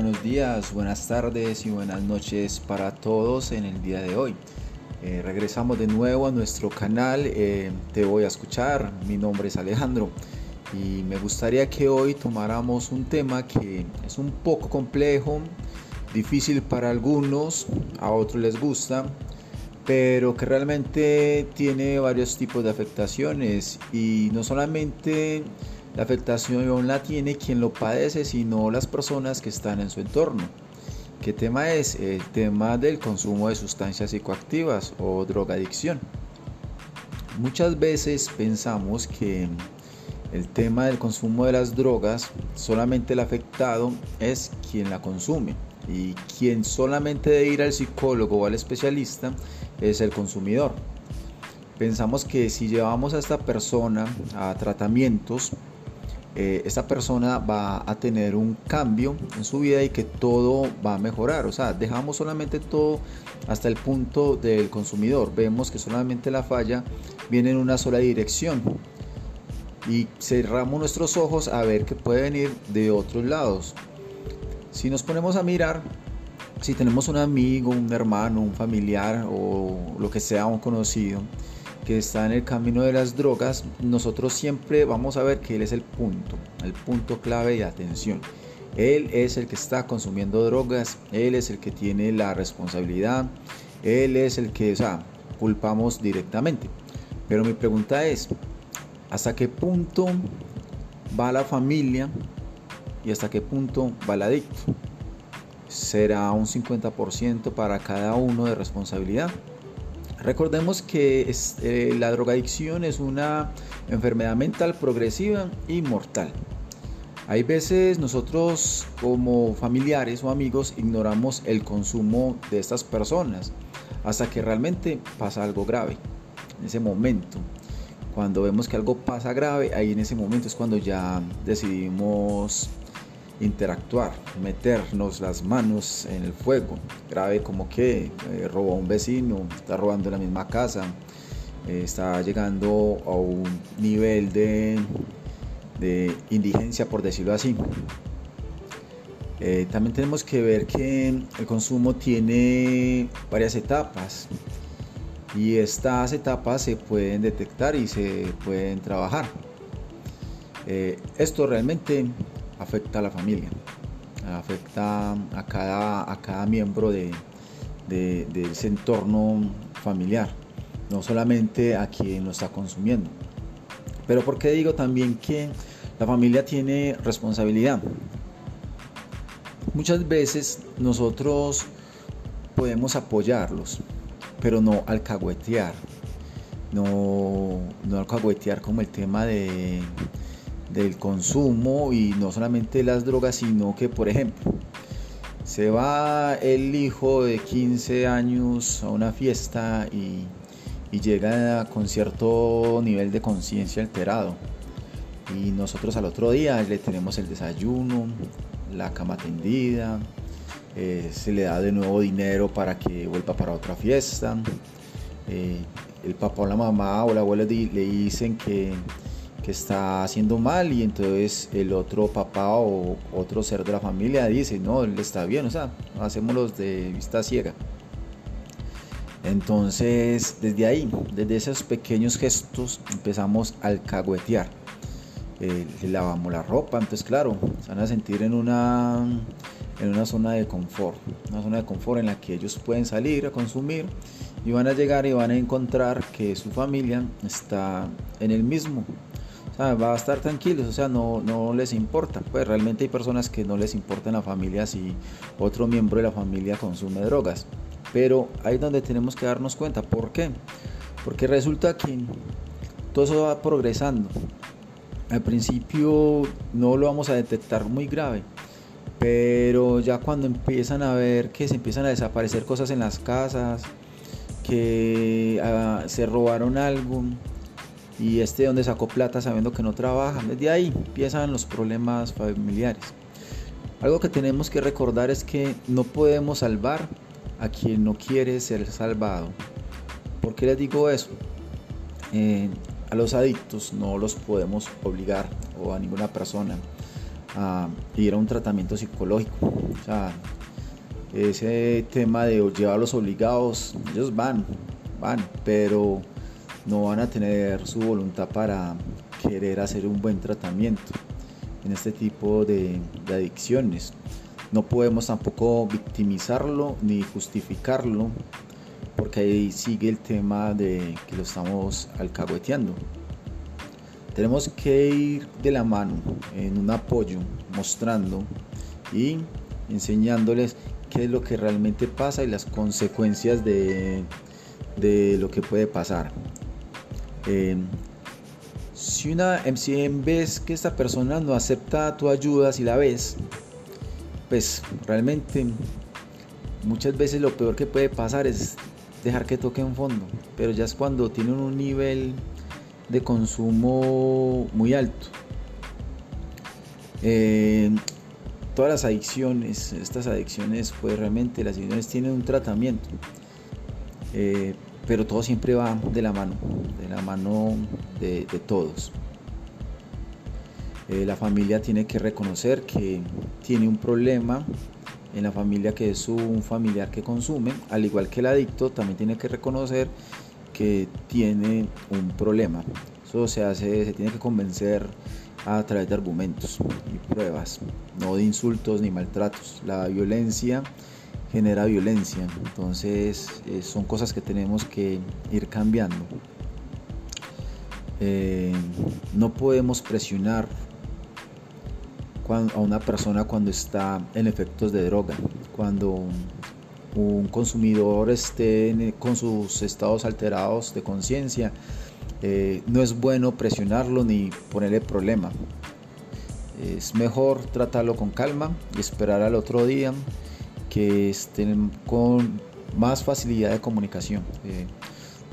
Buenos días, buenas tardes y buenas noches para todos en el día de hoy. Eh, regresamos de nuevo a nuestro canal eh, Te voy a escuchar. Mi nombre es Alejandro y me gustaría que hoy tomáramos un tema que es un poco complejo, difícil para algunos, a otros les gusta, pero que realmente tiene varios tipos de afectaciones y no solamente la afectación la tiene quien lo padece, sino las personas que están en su entorno. ¿Qué tema es? El tema del consumo de sustancias psicoactivas o drogadicción. Muchas veces pensamos que el tema del consumo de las drogas, solamente el afectado es quien la consume y quien solamente debe ir al psicólogo o al especialista es el consumidor. Pensamos que si llevamos a esta persona a tratamientos, eh, esta persona va a tener un cambio en su vida y que todo va a mejorar. O sea, dejamos solamente todo hasta el punto del consumidor. Vemos que solamente la falla viene en una sola dirección. Y cerramos nuestros ojos a ver que puede venir de otros lados. Si nos ponemos a mirar, si tenemos un amigo, un hermano, un familiar o lo que sea, un conocido, que está en el camino de las drogas, nosotros siempre vamos a ver que él es el punto, el punto clave de atención. Él es el que está consumiendo drogas, él es el que tiene la responsabilidad, él es el que, o sea, culpamos directamente. Pero mi pregunta es, ¿hasta qué punto va la familia y hasta qué punto va el adicto? ¿Será un 50% para cada uno de responsabilidad? Recordemos que eh, la drogadicción es una enfermedad mental progresiva y mortal. Hay veces nosotros como familiares o amigos ignoramos el consumo de estas personas hasta que realmente pasa algo grave. En ese momento, cuando vemos que algo pasa grave, ahí en ese momento es cuando ya decidimos interactuar, meternos las manos en el fuego. Grave como que eh, robó a un vecino, está robando la misma casa, eh, está llegando a un nivel de, de indigencia, por decirlo así. Eh, también tenemos que ver que el consumo tiene varias etapas y estas etapas se pueden detectar y se pueden trabajar. esto realmente afecta a la familia, afecta a cada, a cada miembro de, ese entorno familiar, no solamente a quien lo está consumiendo. Pero ¿por qué digo también que la familia tiene responsabilidad? Muchas veces nosotros podemos apoyarlos, pero no alcahuetear, no, no alcahuetear como el tema de del consumo y no solamente las drogas, sino que, por ejemplo, se va el hijo de 15 años a una fiesta y, llega con cierto nivel de conciencia alterado. Y nosotros al otro día le tenemos el desayuno, la cama tendida, eh, se le da de nuevo dinero para que vuelva para otra fiesta. Eh, el papá o la mamá o la abuela le dicen que está haciendo mal y entonces el otro papá o otro ser de la familia dice, no, él está bien, o sea, hacemos los de vista ciega. Entonces, desde ahí, desde esos pequeños gestos, empezamos a alcahuetear. Eh, le lavamos la ropa, entonces claro, se van a sentir en una, en una zona de confort, una zona de confort en la que ellos pueden salir a consumir y van a llegar y van a encontrar que su familia está en el mismo va a estar tranquilos, o sea, no, no les importa. Pues realmente hay personas que no les importa en la familia si otro miembro de la familia consume drogas. Pero ahí es donde tenemos que darnos cuenta. ¿Por qué? Porque resulta que todo eso va progresando. Al principio no lo vamos a detectar muy grave, pero ya cuando empiezan a ver que se empiezan a desaparecer cosas en las casas, que ah, se robaron algo, y este donde sacó plata sabiendo que no trabaja. Desde ahí empiezan los problemas familiares. Algo que tenemos que recordar es que no podemos salvar a quien no quiere ser salvado. ¿Por qué les digo eso? Eh, a los adictos no los podemos obligar o a ninguna persona a ir a un tratamiento psicológico. O sea, ese tema de llevarlos obligados, ellos van, van, pero no van a tener su voluntad para querer hacer un buen tratamiento en este tipo de, adicciones. No podemos tampoco victimizarlo ni justificarlo porque ahí sigue el tema de que lo estamos alcahueteando. Tenemos que ir de la mano en un apoyo, mostrando y enseñándoles qué es lo que realmente pasa y las consecuencias de, lo que puede pasar. Eh, si una si ves que esta persona no acepta tu ayuda si la ves pues realmente muchas veces lo peor que puede pasar es dejar que toque un fondo pero ya es cuando tienen un nivel de consumo muy alto. Eh, todas las adicciones estas adicciones pues realmente las adicciones tienen un tratamiento. Eh, pero todo siempre va de la mano, de la mano de, todos. Eh, la familia tiene que reconocer que tiene un problema en la familia que es un familiar que consume, al igual que el adicto también tiene que reconocer que tiene un problema. Eso se hace, se tiene que convencer a través de argumentos y pruebas, no de insultos ni maltratos. La violencia genera violencia. Entonces eh, son cosas que tenemos que ir cambiando. Eh, no podemos presionar a una persona cuando está en efectos de droga. Cuando un consumidor esté con sus estados alterados de conciencia, eh, no es bueno presionarlo ni ponerle problema. Es mejor tratarlo con calma y esperar al otro día que estén con más facilidad de comunicación,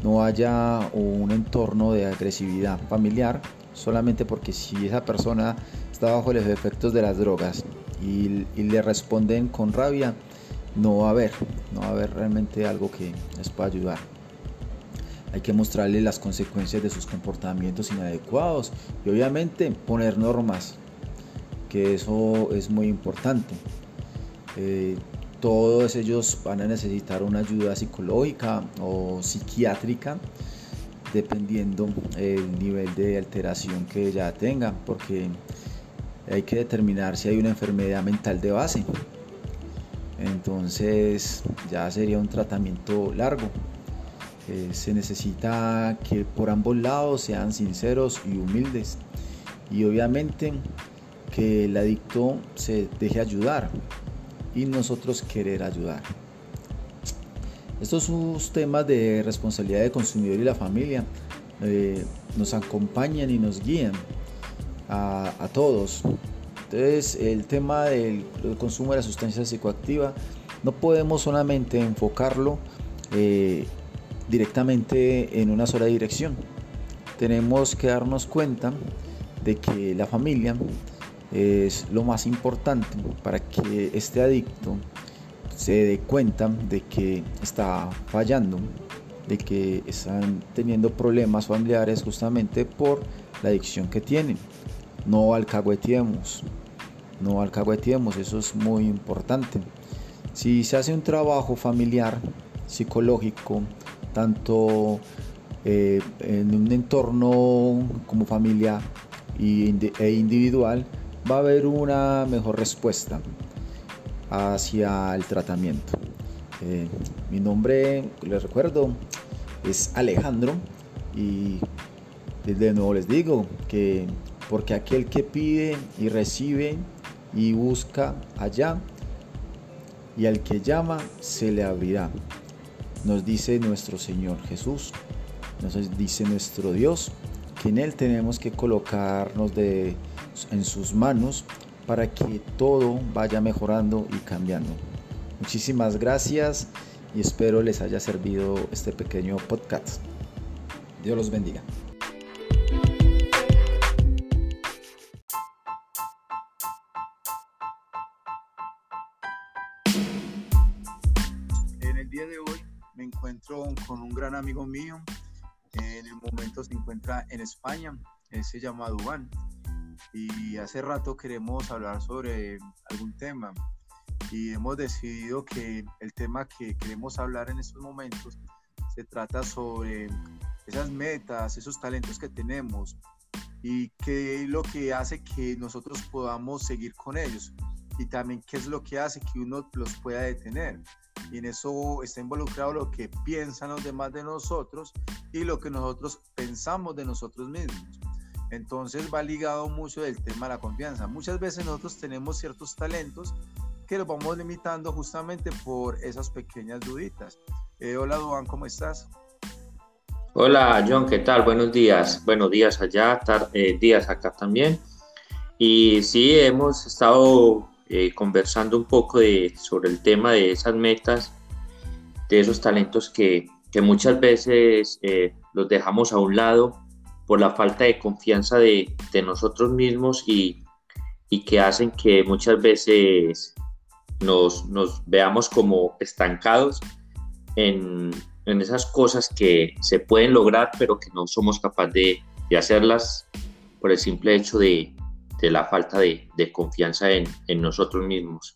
no haya un entorno de agresividad familiar, solamente porque si esa persona está bajo los efectos de las drogas y, le responden con rabia, no va a haber, no va a haber realmente algo que les pueda ayudar. Hay que mostrarle las consecuencias de sus comportamientos inadecuados y obviamente poner normas, que eso es muy importante. Eh, todos ellos van a necesitar una ayuda psicológica o psiquiátrica dependiendo el nivel de alteración que ya tengan porque hay que determinar si hay una enfermedad mental de base. Entonces ya sería un tratamiento largo. Eh, se necesita que por ambos lados sean sinceros y humildes. Y obviamente que el adicto se deje ayudar y nosotros querer ayudar. Estos temas de responsabilidad del consumidor y la familia eh, nos acompañan y nos guían a, todos. Entonces el tema del, consumo de la sustancia psicoactiva no podemos solamente enfocarlo eh, directamente en una sola dirección. Tenemos que darnos cuenta de que la familia es lo más importante para que este adicto se dé cuenta de que está fallando, de que están teniendo problemas familiares justamente por la adicción que tienen. No alcahuetiemos, no alcahuetiemos, eso es muy importante. Si se hace un trabajo familiar, psicológico, tanto eh, en un entorno como familia e individual, va a haber una mejor respuesta hacia el tratamiento. Eh, mi nombre, les recuerdo, es Alejandro y de nuevo les digo que porque aquel que pide y recibe y busca allá y al que llama se le abrirá. Nos dice nuestro Señor Jesús, nos dice nuestro Dios, que en Él tenemos que colocarnos de en sus manos para que todo vaya mejorando y cambiando. Muchísimas gracias y espero les haya servido este pequeño podcast. Dios los bendiga. En el día de hoy me encuentro con un gran amigo mío. En el momento se encuentra en España. Él se llama Dubán y hace rato queremos hablar sobre algún tema y hemos decidido que el tema que queremos hablar en estos momentos se trata sobre esas metas, esos talentos que tenemos y qué es lo que hace que nosotros podamos seguir con ellos y también qué es lo que hace que uno los pueda detener. Y en eso está involucrado lo que piensan los demás de nosotros y lo que nosotros pensamos de nosotros mismos. Entonces va ligado mucho del tema de la confianza. Muchas veces nosotros tenemos ciertos talentos que los vamos limitando justamente por esas pequeñas duditas. Eh, hola Duan, ¿cómo estás? Hola John, ¿qué tal? Buenos días. Buenos días allá, eh, días acá también. Y sí, hemos estado eh, conversando un poco de, sobre el tema de esas metas, de esos talentos que, que muchas veces los dejamos a un lado por la falta de confianza de, nosotros mismos y, que hacen que muchas veces nos, veamos como estancados en, esas cosas que se pueden lograr, pero que no somos capaces de, hacerlas por el simple hecho de, la falta de, confianza en, nosotros mismos.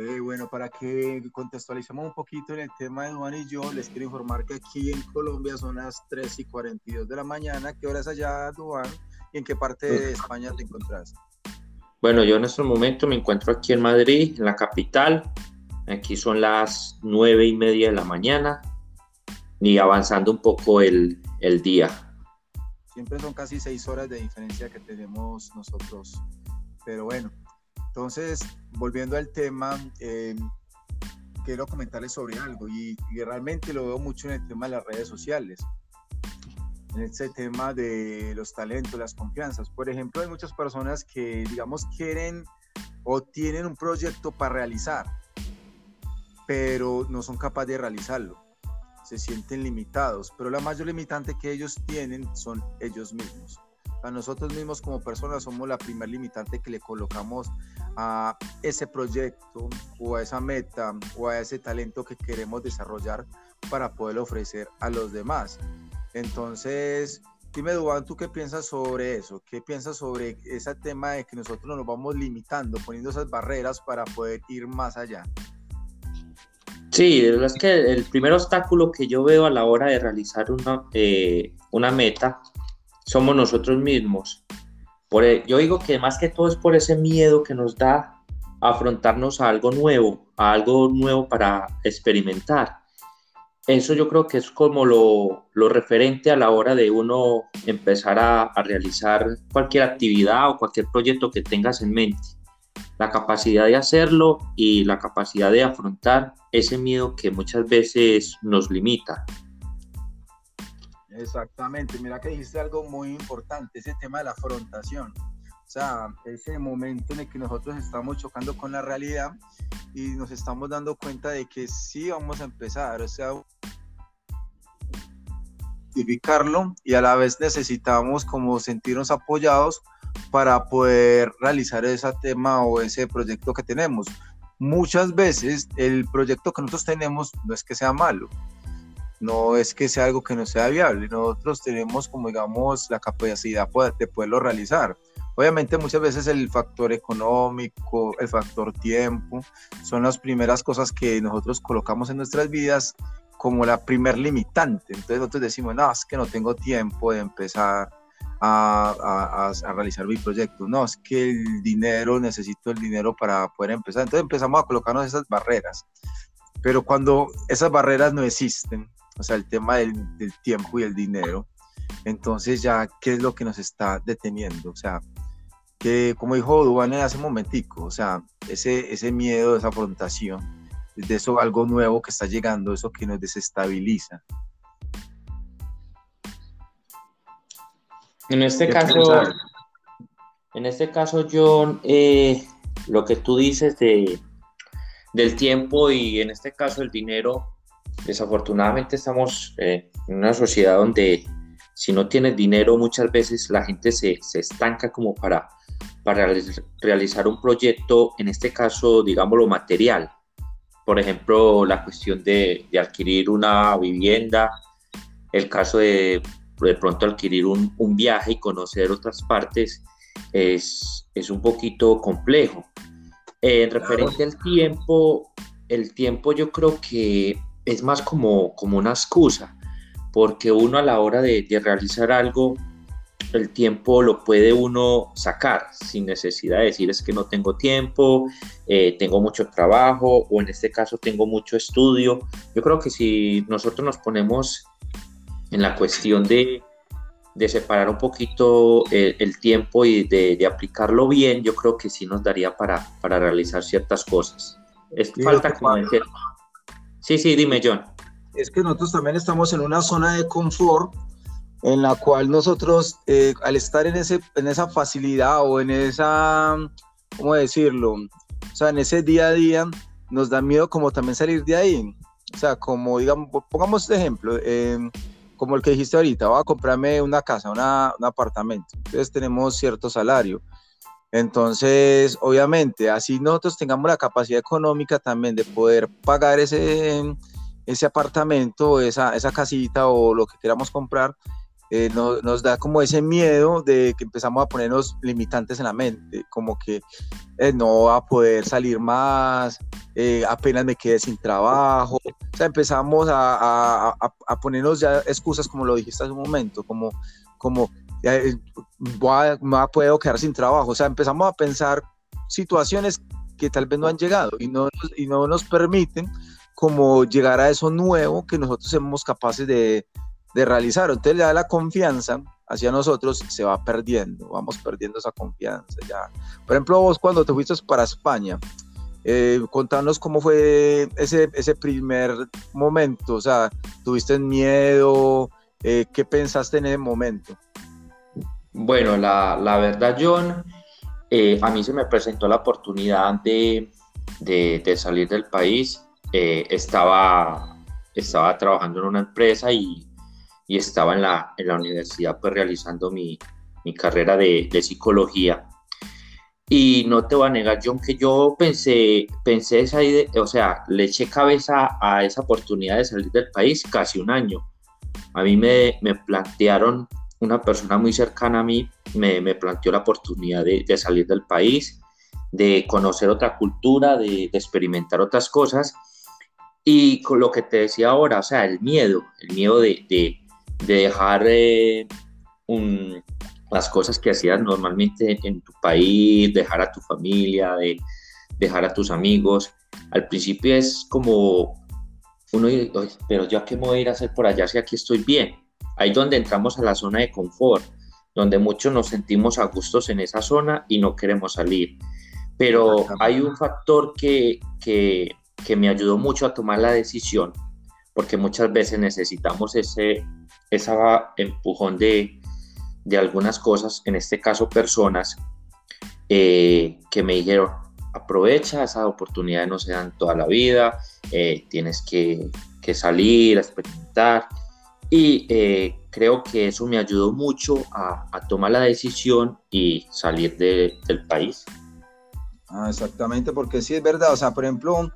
Eh, bueno, para que contextualicemos un poquito en el tema de Duan y yo, les quiero informar que aquí en Colombia son las 3 y 42 de la mañana. ¿Qué hora es allá, Duan? ¿Y en qué parte de España te encontrás? Bueno, yo en este momento me encuentro aquí en Madrid, en la capital. Aquí son las nueve y media de la mañana y avanzando un poco el, el día. Siempre son casi seis horas de diferencia que tenemos nosotros. Pero bueno, entonces, volviendo al tema, eh, quiero comentarles sobre algo y, y, realmente lo veo mucho en el tema de las redes sociales en este tema de los talentos, las confianzas. Por ejemplo, hay muchas personas que, digamos, quieren o tienen un proyecto para realizar, pero no son capaces de realizarlo. Se sienten limitados, pero la mayor limitante que ellos tienen son ellos mismos. A nosotros mismos como personas somos la primer limitante que le colocamos a ese proyecto o a esa meta o a ese talento que queremos desarrollar para poder ofrecer a los demás. Entonces, dime, Duan, ¿tú qué piensas sobre eso? ¿Qué piensas sobre ese tema de que nosotros nos vamos limitando, poniendo esas barreras para poder ir más allá? Sí, es que el primer obstáculo que yo veo a la hora de realizar una, eh, una meta somos nosotros mismos. Por, e, yo digo que más que todo es por ese miedo que nos da afrontarnos a algo nuevo, a algo nuevo para experimentar eso yo creo que es como lo, lo, referente a la hora de uno empezar a, a, realizar cualquier actividad o cualquier proyecto que tengas en mente. La capacidad de hacerlo y la capacidad de afrontar ese miedo que muchas veces nos limita. Exactamente, mira que dijiste algo muy importante, ese tema de la afrontación. O sea, ese momento en el que nosotros estamos chocando con la realidad y nos estamos dando cuenta de que sí vamos a empezar, o sea, identificarlo y a la vez necesitamos como sentirnos apoyados para poder realizar ese tema o ese proyecto que tenemos. Muchas veces el proyecto que nosotros tenemos no es que sea malo, no es que sea algo que no sea viable, nosotros tenemos como digamos la capacidad de poderlo realizar Obviamente muchas veces el factor económico, el factor tiempo, son las primeras cosas que nosotros colocamos en nuestras vidas como la primer limitante. Entonces nosotros decimos, no, es que no tengo tiempo de empezar a, a, realizar mi proyecto. No, es que el dinero, necesito el dinero para poder empezar. Entonces empezamos a colocarnos esas barreras. Pero cuando esas barreras no existen, o sea, el tema del, del tiempo y el dinero, entonces ya, ¿qué es lo que nos está deteniendo? O sea, que como dijo Dubane hace un momentico, o sea, ese, ese miedo, esa afrontación, de eso algo nuevo que está llegando, eso que nos desestabiliza. En este caso, en este caso, John, eh, lo que tú dices de, del tiempo y en este caso el dinero, desafortunadamente estamos eh, en una sociedad donde si no tienes dinero muchas veces la gente se, se estanca como para para realizar un proyecto, en este caso, digámoslo, material. Por ejemplo, la cuestión de, de adquirir una vivienda, el caso de de pronto adquirir un, un viaje y conocer otras partes es, es un poquito complejo. En referente al tiempo, el tiempo yo creo que es más como, como una excusa, porque uno a la hora de, de realizar algo el tiempo lo puede uno sacar sin necesidad de decir es que no tengo tiempo, eh, tengo mucho trabajo o en este caso tengo mucho estudio. Yo creo que si nosotros nos ponemos en la cuestión de, de separar un poquito eh, el, tiempo y de, de, aplicarlo bien, yo creo que sí nos daría para, para realizar ciertas cosas. Es falta como decir... Sí, sí, dime John. Es que nosotros también estamos en una zona de confort en la cual nosotros, eh, al estar en, ese, en esa facilidad o en esa, ¿cómo decirlo? O sea, en ese día a día, nos da miedo como también salir de ahí. O sea, como digamos, pongamos este ejemplo, eh, como el que dijiste ahorita, voy a comprarme una casa, una, un apartamento. Entonces tenemos cierto salario. Entonces, obviamente, así nosotros tengamos la capacidad económica también de poder pagar ese, ese apartamento, esa, esa casita o lo que queramos comprar, eh, nos da como ese miedo de que empezamos a ponernos limitantes en la mente, como que eh, no va a poder salir más, eh, apenas me quede sin trabajo. O sea, empezamos a, a, a, ponernos ya excusas, como lo dijiste hace un momento, como, como voy a, me puedo quedar sin trabajo. O sea, empezamos a pensar situaciones que tal vez no han llegado y no, y no nos permiten como llegar a eso nuevo que nosotros somos capaces de, de realizar. Entonces le da la confianza hacia nosotros, se va perdiendo, vamos perdiendo esa confianza ya. Por ejemplo, vos cuando te fuiste para España, eh, contanos cómo fue ese, ese primer momento, o sea, ¿tuviste miedo? Eh, ¿Qué pensaste en ese momento? Bueno, la, verdad, John, eh, a mí se me presentó la oportunidad de, salir del país. Eh, estaba, trabajando en una empresa y estaba en la, universidad pues realizando mi, carrera de, psicología. Y no te voy a negar, John, que yo pensé, pensé esa idea, o sea, le eché cabeza a esa oportunidad de salir del país casi un año. A mí me plantearon, una persona muy cercana a mí, me, me planteó la oportunidad de, de, salir del país, de conocer otra cultura, de, de experimentar otras cosas. Y con lo que te decía ahora, o sea, el miedo, el miedo de, de, de dejar eh, un, las cosas que hacías normalmente en tu país, dejar a tu familia, de dejar a tus amigos. Al principio es como uno pero yo qué me voy a ir a hacer por allá si aquí estoy bien. Ahí donde entramos a la zona de confort, donde muchos nos sentimos a gustos en esa zona y no queremos salir. Pero hay un factor que, que, que me ayudó mucho a tomar la decisión, porque muchas veces necesitamos ese ese empujón de, de, algunas cosas, en este caso personas, eh, que me dijeron, aprovecha esa oportunidad, no se dan toda la vida, eh, tienes que, que, salir a experimentar. Y eh, creo que eso me ayudó mucho a, a tomar la decisión y salir de, del país. Ah, exactamente, porque sí es verdad, o sea, por ejemplo,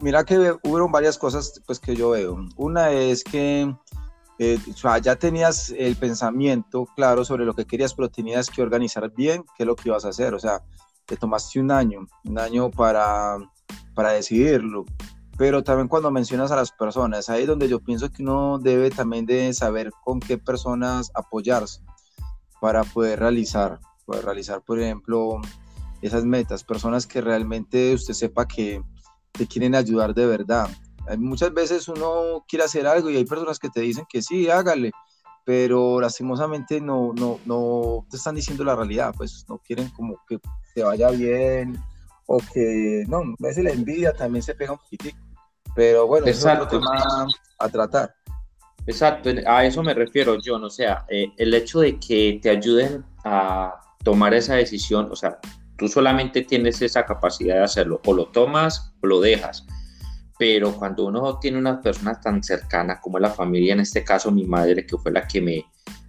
mira que hubo varias cosas pues, que yo veo. Una es que eh, ya tenías el pensamiento claro sobre lo que querías, pero tenías que organizar bien qué es lo que ibas a hacer. O sea, te tomaste un año, un año para, para decidirlo. Pero también cuando mencionas a las personas, ahí es donde yo pienso que uno debe también de saber con qué personas apoyarse para poder realizar, poder realizar, por ejemplo, esas metas, personas que realmente usted sepa que te quieren ayudar de verdad, Muchas veces uno quiere hacer algo y hay personas que te dicen que sí, hágale, pero lastimosamente no, no, no te están diciendo la realidad, pues no quieren como que te vaya bien o que, no, a veces la envidia también se pega un poquitico, pero bueno, Exacto. eso es tema a tratar. Exacto, a eso me refiero yo, o sea, eh, el hecho de que te ayuden a tomar esa decisión, o sea, tú solamente tienes esa capacidad de hacerlo, o lo tomas o lo dejas pero cuando uno tiene una persona tan cercana como la familia, en este caso mi madre, que fue la que me,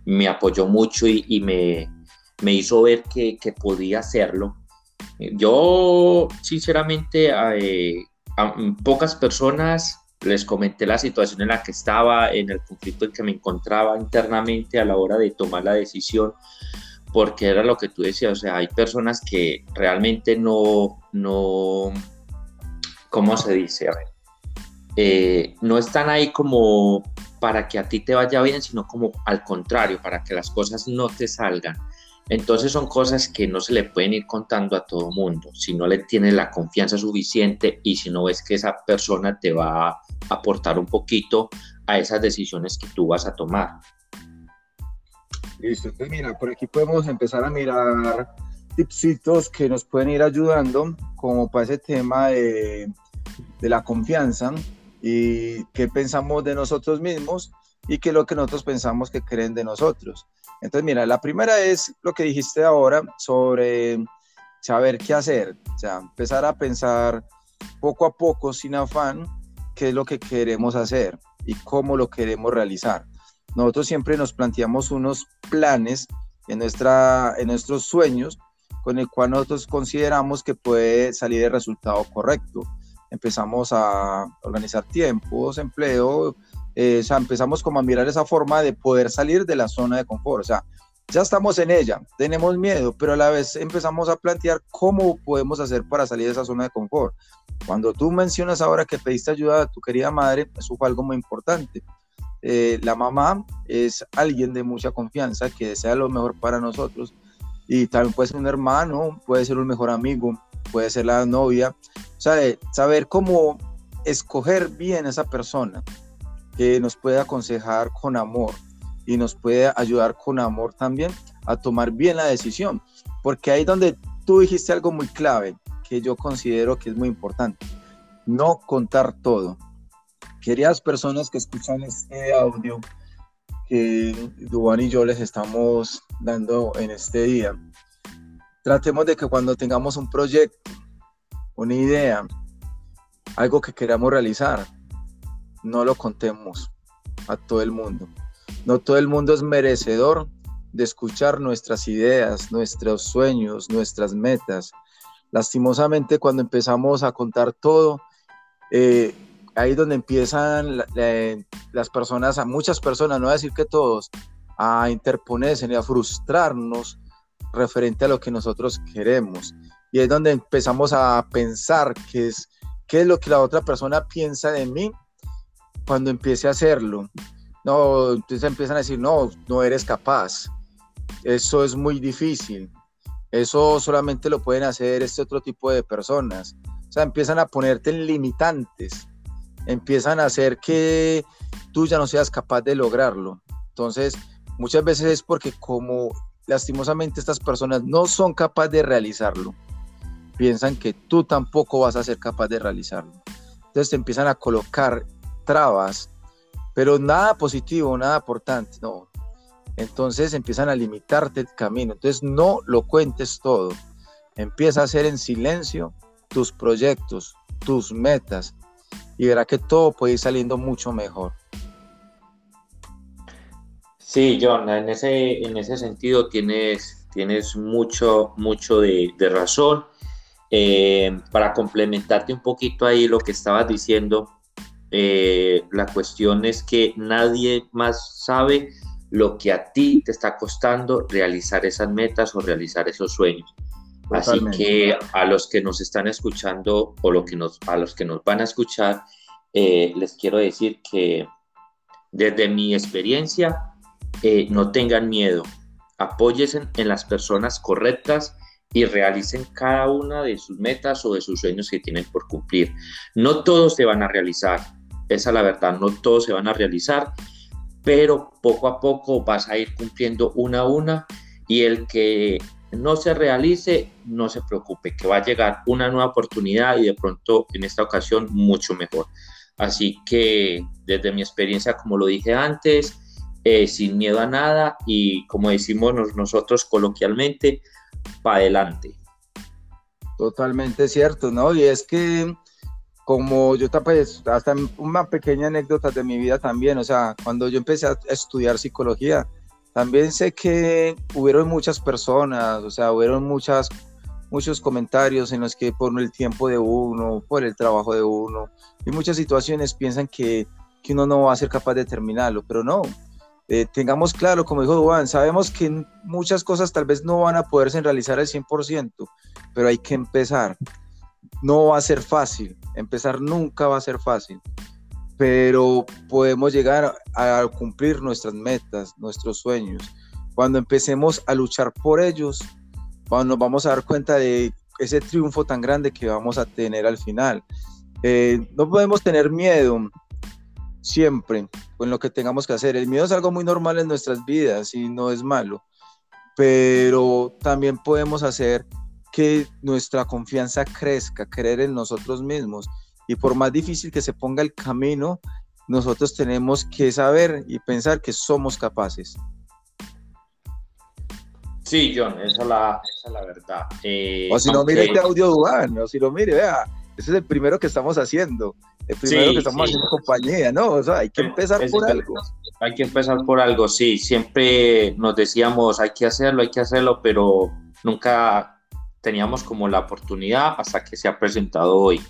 me apoyó mucho y, y me, me, hizo ver que, que, podía hacerlo, yo sinceramente eh, a pocas personas les comenté la situación en la que estaba, en el conflicto en que me encontraba internamente a la hora de tomar la decisión, porque era lo que tú decías, o sea, hay personas que realmente no, no, ¿cómo se dice? A ver, eh, no están ahí como para que a ti te vaya bien, sino como al contrario, para que las cosas no te salgan. Entonces son cosas que no se le pueden ir contando a todo mundo si no le tienes la confianza suficiente y si no ves que esa persona te va a aportar un poquito a esas decisiones que tú vas a tomar. Listo, entonces mira, por aquí podemos empezar a mirar tipsitos que nos pueden ir ayudando como para ese tema de, de la confianza y qué pensamos de nosotros mismos y qué es lo que nosotros pensamos que creen de nosotros. Entonces, mira, la primera es lo que dijiste ahora sobre saber qué hacer, o sea, empezar a pensar poco a poco, sin afán, qué es lo que queremos hacer y cómo lo queremos realizar. Nosotros siempre nos planteamos unos planes en, nuestra, en nuestros sueños con el cual nosotros consideramos que puede salir el resultado correcto. Empezamos a organizar tiempos, empleo, eh, o sea, empezamos como a mirar esa forma de poder salir de la zona de confort, o sea, ya estamos en ella, tenemos miedo, pero a la vez empezamos a plantear cómo podemos hacer para salir de esa zona de confort. Cuando tú mencionas ahora que pediste ayuda a tu querida madre, eso fue algo muy importante. Eh, la mamá es alguien de mucha confianza que desea lo mejor para nosotros y también puede ser un hermano, puede ser un mejor amigo, puede ser la novia, o sea, saber cómo escoger bien a esa persona que nos puede aconsejar con amor y nos puede ayudar con amor también a tomar bien la decisión. Porque ahí donde tú dijiste algo muy clave que yo considero que es muy importante. No contar todo. Queridas personas que escuchan este audio que Duan y yo les estamos dando en este día, tratemos de que cuando tengamos un proyecto, una idea, algo que queramos realizar, no lo contemos a todo el mundo. No todo el mundo es merecedor de escuchar nuestras ideas, nuestros sueños, nuestras metas. Lastimosamente, cuando empezamos a contar todo, eh, ahí donde empiezan las personas, a muchas personas, no voy a decir que todos, a interponerse y a frustrarnos referente a lo que nosotros queremos. Y es donde empezamos a pensar qué es, qué es lo que la otra persona piensa de mí cuando empiece a hacerlo, no, entonces empiezan a decir, no, no eres capaz, eso es muy difícil, eso solamente lo pueden hacer este otro tipo de personas. O sea, empiezan a ponerte en limitantes, empiezan a hacer que tú ya no seas capaz de lograrlo. Entonces, muchas veces es porque como lastimosamente estas personas no son capaces de realizarlo, piensan que tú tampoco vas a ser capaz de realizarlo. Entonces te empiezan a colocar trabas, pero nada positivo, nada aportante, no. Entonces empiezan a limitarte el camino. Entonces no lo cuentes todo. Empieza a hacer en silencio tus proyectos, tus metas y verá que todo puede ir saliendo mucho mejor. Sí, John, en ese, en ese sentido tienes, tienes mucho, mucho de, razón. Eh, para complementarte un poquito ahí lo que estabas diciendo, eh, la cuestión es que nadie más sabe lo que a ti te está costando realizar esas metas o realizar esos sueños. Así que a los que nos están escuchando o lo que nos, a los que nos van a escuchar, eh, les quiero decir que desde mi experiencia, eh, no tengan miedo, apóyense en las personas correctas y realicen cada una de sus metas o de sus sueños que tienen por cumplir. No todos se van a realizar, esa es la verdad, no todos se van a realizar, pero poco a poco vas a ir cumpliendo una a una y el que no se realice, no se preocupe, que va a llegar una nueva oportunidad y de pronto en esta ocasión mucho mejor. Así que desde mi experiencia, como lo dije antes, eh, sin miedo a nada y como decimos nosotros coloquialmente, para adelante. Totalmente cierto, ¿no? Y es que como yo pues, hasta una pequeña anécdota de mi vida también, o sea, cuando yo empecé a estudiar psicología, también sé que hubieron muchas personas, o sea, hubieron muchas muchos comentarios en los que por el tiempo de uno, por el trabajo de uno, y muchas situaciones piensan que, que uno no va a ser capaz de terminarlo, pero no. Eh, tengamos claro, como dijo Duan, sabemos que muchas cosas tal vez no van a poderse realizar al 100%, pero hay que empezar. No va a ser fácil, empezar nunca va a ser fácil, pero podemos llegar a cumplir nuestras metas, nuestros sueños. Cuando empecemos a luchar por ellos, nos vamos a dar cuenta de ese triunfo tan grande que vamos a tener al final. Eh, no podemos tener miedo siempre con lo que tengamos que hacer. El miedo es algo muy normal en nuestras vidas y no es malo, pero también podemos hacer que nuestra confianza crezca, creer en nosotros mismos. Y por más difícil que se ponga el camino, nosotros tenemos que saber y pensar que somos capaces. Sí, John, esa es la, esa es la verdad. Eh, o si no, mire este audio Duan, o si no, mire, vea, ese es el primero que estamos haciendo, el primero que estamos haciendo compañía, ¿no? O sea, hay que empezar por algo. Hay que empezar por algo, sí, siempre nos decíamos, hay que hacerlo, hay que hacerlo, pero nunca teníamos como la oportunidad hasta que se ha presentado hoy.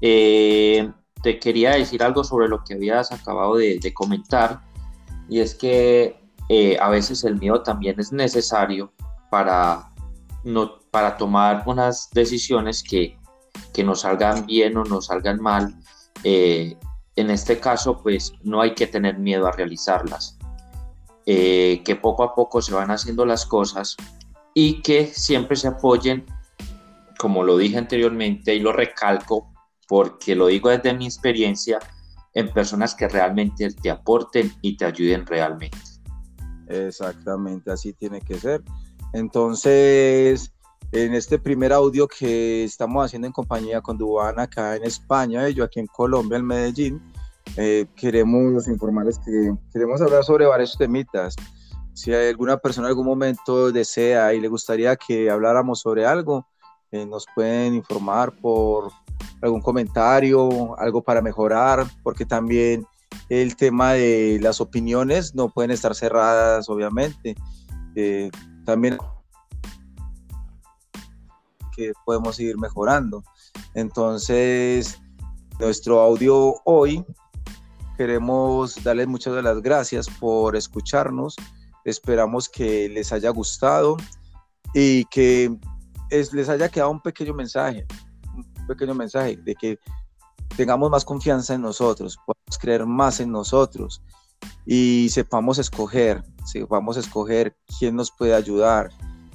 Eh, te quería decir algo sobre lo que habías acabado de, de comentar, y es que eh, a veces el miedo también es necesario para, no, para tomar unas decisiones que, que nos salgan bien o nos salgan mal. Eh, en este caso, pues no hay que tener miedo a realizarlas. Eh, que poco a poco se van haciendo las cosas y que siempre se apoyen, como lo dije anteriormente y lo recalco, porque lo digo desde mi experiencia, en personas que realmente te aporten y te ayuden realmente. Exactamente, así tiene que ser. Entonces, en este primer audio que estamos haciendo en compañía con Dubán acá en España, y yo aquí en Colombia, en Medellín, eh, queremos informarles que queremos hablar sobre varios temitas. Si alguna persona en algún momento desea y le gustaría que habláramos sobre algo, eh, nos pueden informar por algún comentario, algo para mejorar, porque también el tema de las opiniones no pueden estar cerradas, obviamente. Eh, también que podemos seguir mejorando. Entonces, nuestro audio hoy, queremos darles muchas de las gracias por escucharnos. Esperamos que les haya gustado y que les haya quedado un pequeño mensaje, un pequeño mensaje de que tengamos más confianza en nosotros, podamos creer más en nosotros y sepamos escoger, sepamos escoger quién nos puede ayudar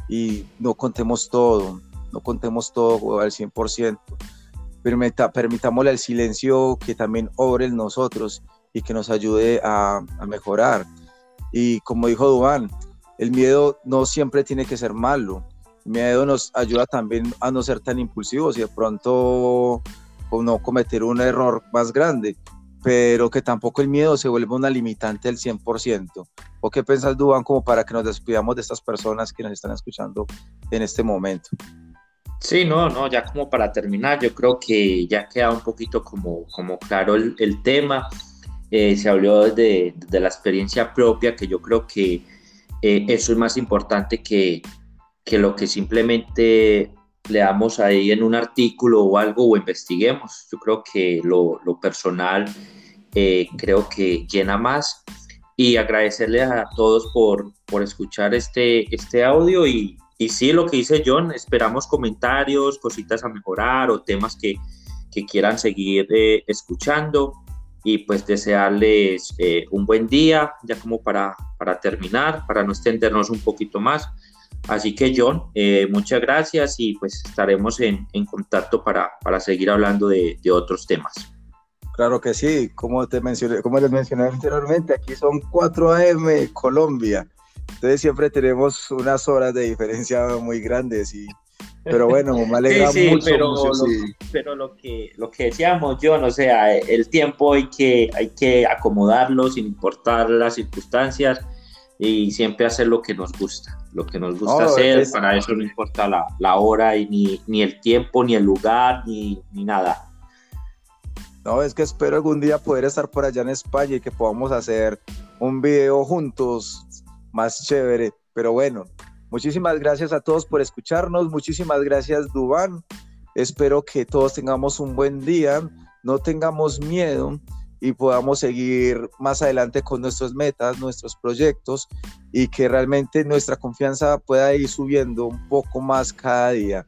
y no contemos todo, no contemos todo al 100%. Permita, permitámosle al silencio que también obre en nosotros y que nos ayude a, a mejorar. Y como dijo Duan, el miedo no siempre tiene que ser malo. El miedo nos ayuda también a no ser tan impulsivos y de pronto o no cometer un error más grande, pero que tampoco el miedo se vuelva una limitante del 100%. ¿O qué piensas, Duban, como para que nos despidamos de estas personas que nos están escuchando en este momento? Sí, no, no, ya como para terminar, yo creo que ya queda un poquito como, como claro el, el tema. Eh, se habló de, de, la experiencia propia, que yo creo que eh, eso es más importante que, que lo que simplemente leamos ahí en un artículo o algo o investiguemos. Yo creo que lo, lo personal eh, creo que llena más y agradecerle a todos por, por escuchar este, este audio y, y sí, lo que dice John, esperamos comentarios, cositas a mejorar o temas que, que quieran seguir eh, escuchando y pues desearles eh, un buen día, ya como para, para terminar, para no extendernos un poquito más. Así que John, eh, muchas gracias y pues estaremos en, en contacto para, para, seguir hablando de, de, otros temas. Claro que sí, como, te mencioné, como les mencioné anteriormente, aquí son 4 AM Colombia, entonces siempre tenemos unas horas de diferencia muy grandes y pero bueno, me alegra sí, sí, mucho. Pero, mucho, sí. Pero lo que lo que decíamos John, o sea, el tiempo hay que hay que acomodarlo sin importar las circunstancias y siempre hacer lo que nos gusta, lo que nos gusta no, hacer, es... para eso no importa la, la hora y ni, ni, el tiempo, ni el lugar, ni, ni, nada. No, es que espero algún día poder estar por allá en España y que podamos hacer un video juntos más chévere, pero bueno, Muchísimas gracias a todos por escucharnos. Muchísimas gracias, Dubán. Espero que todos tengamos un buen día, no tengamos miedo y podamos seguir más adelante con nuestras metas, nuestros proyectos y que realmente nuestra confianza pueda ir subiendo un poco más cada día.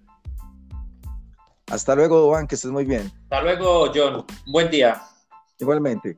Hasta luego, Dubán, que estés muy bien. Hasta luego, John. Buen día. Igualmente.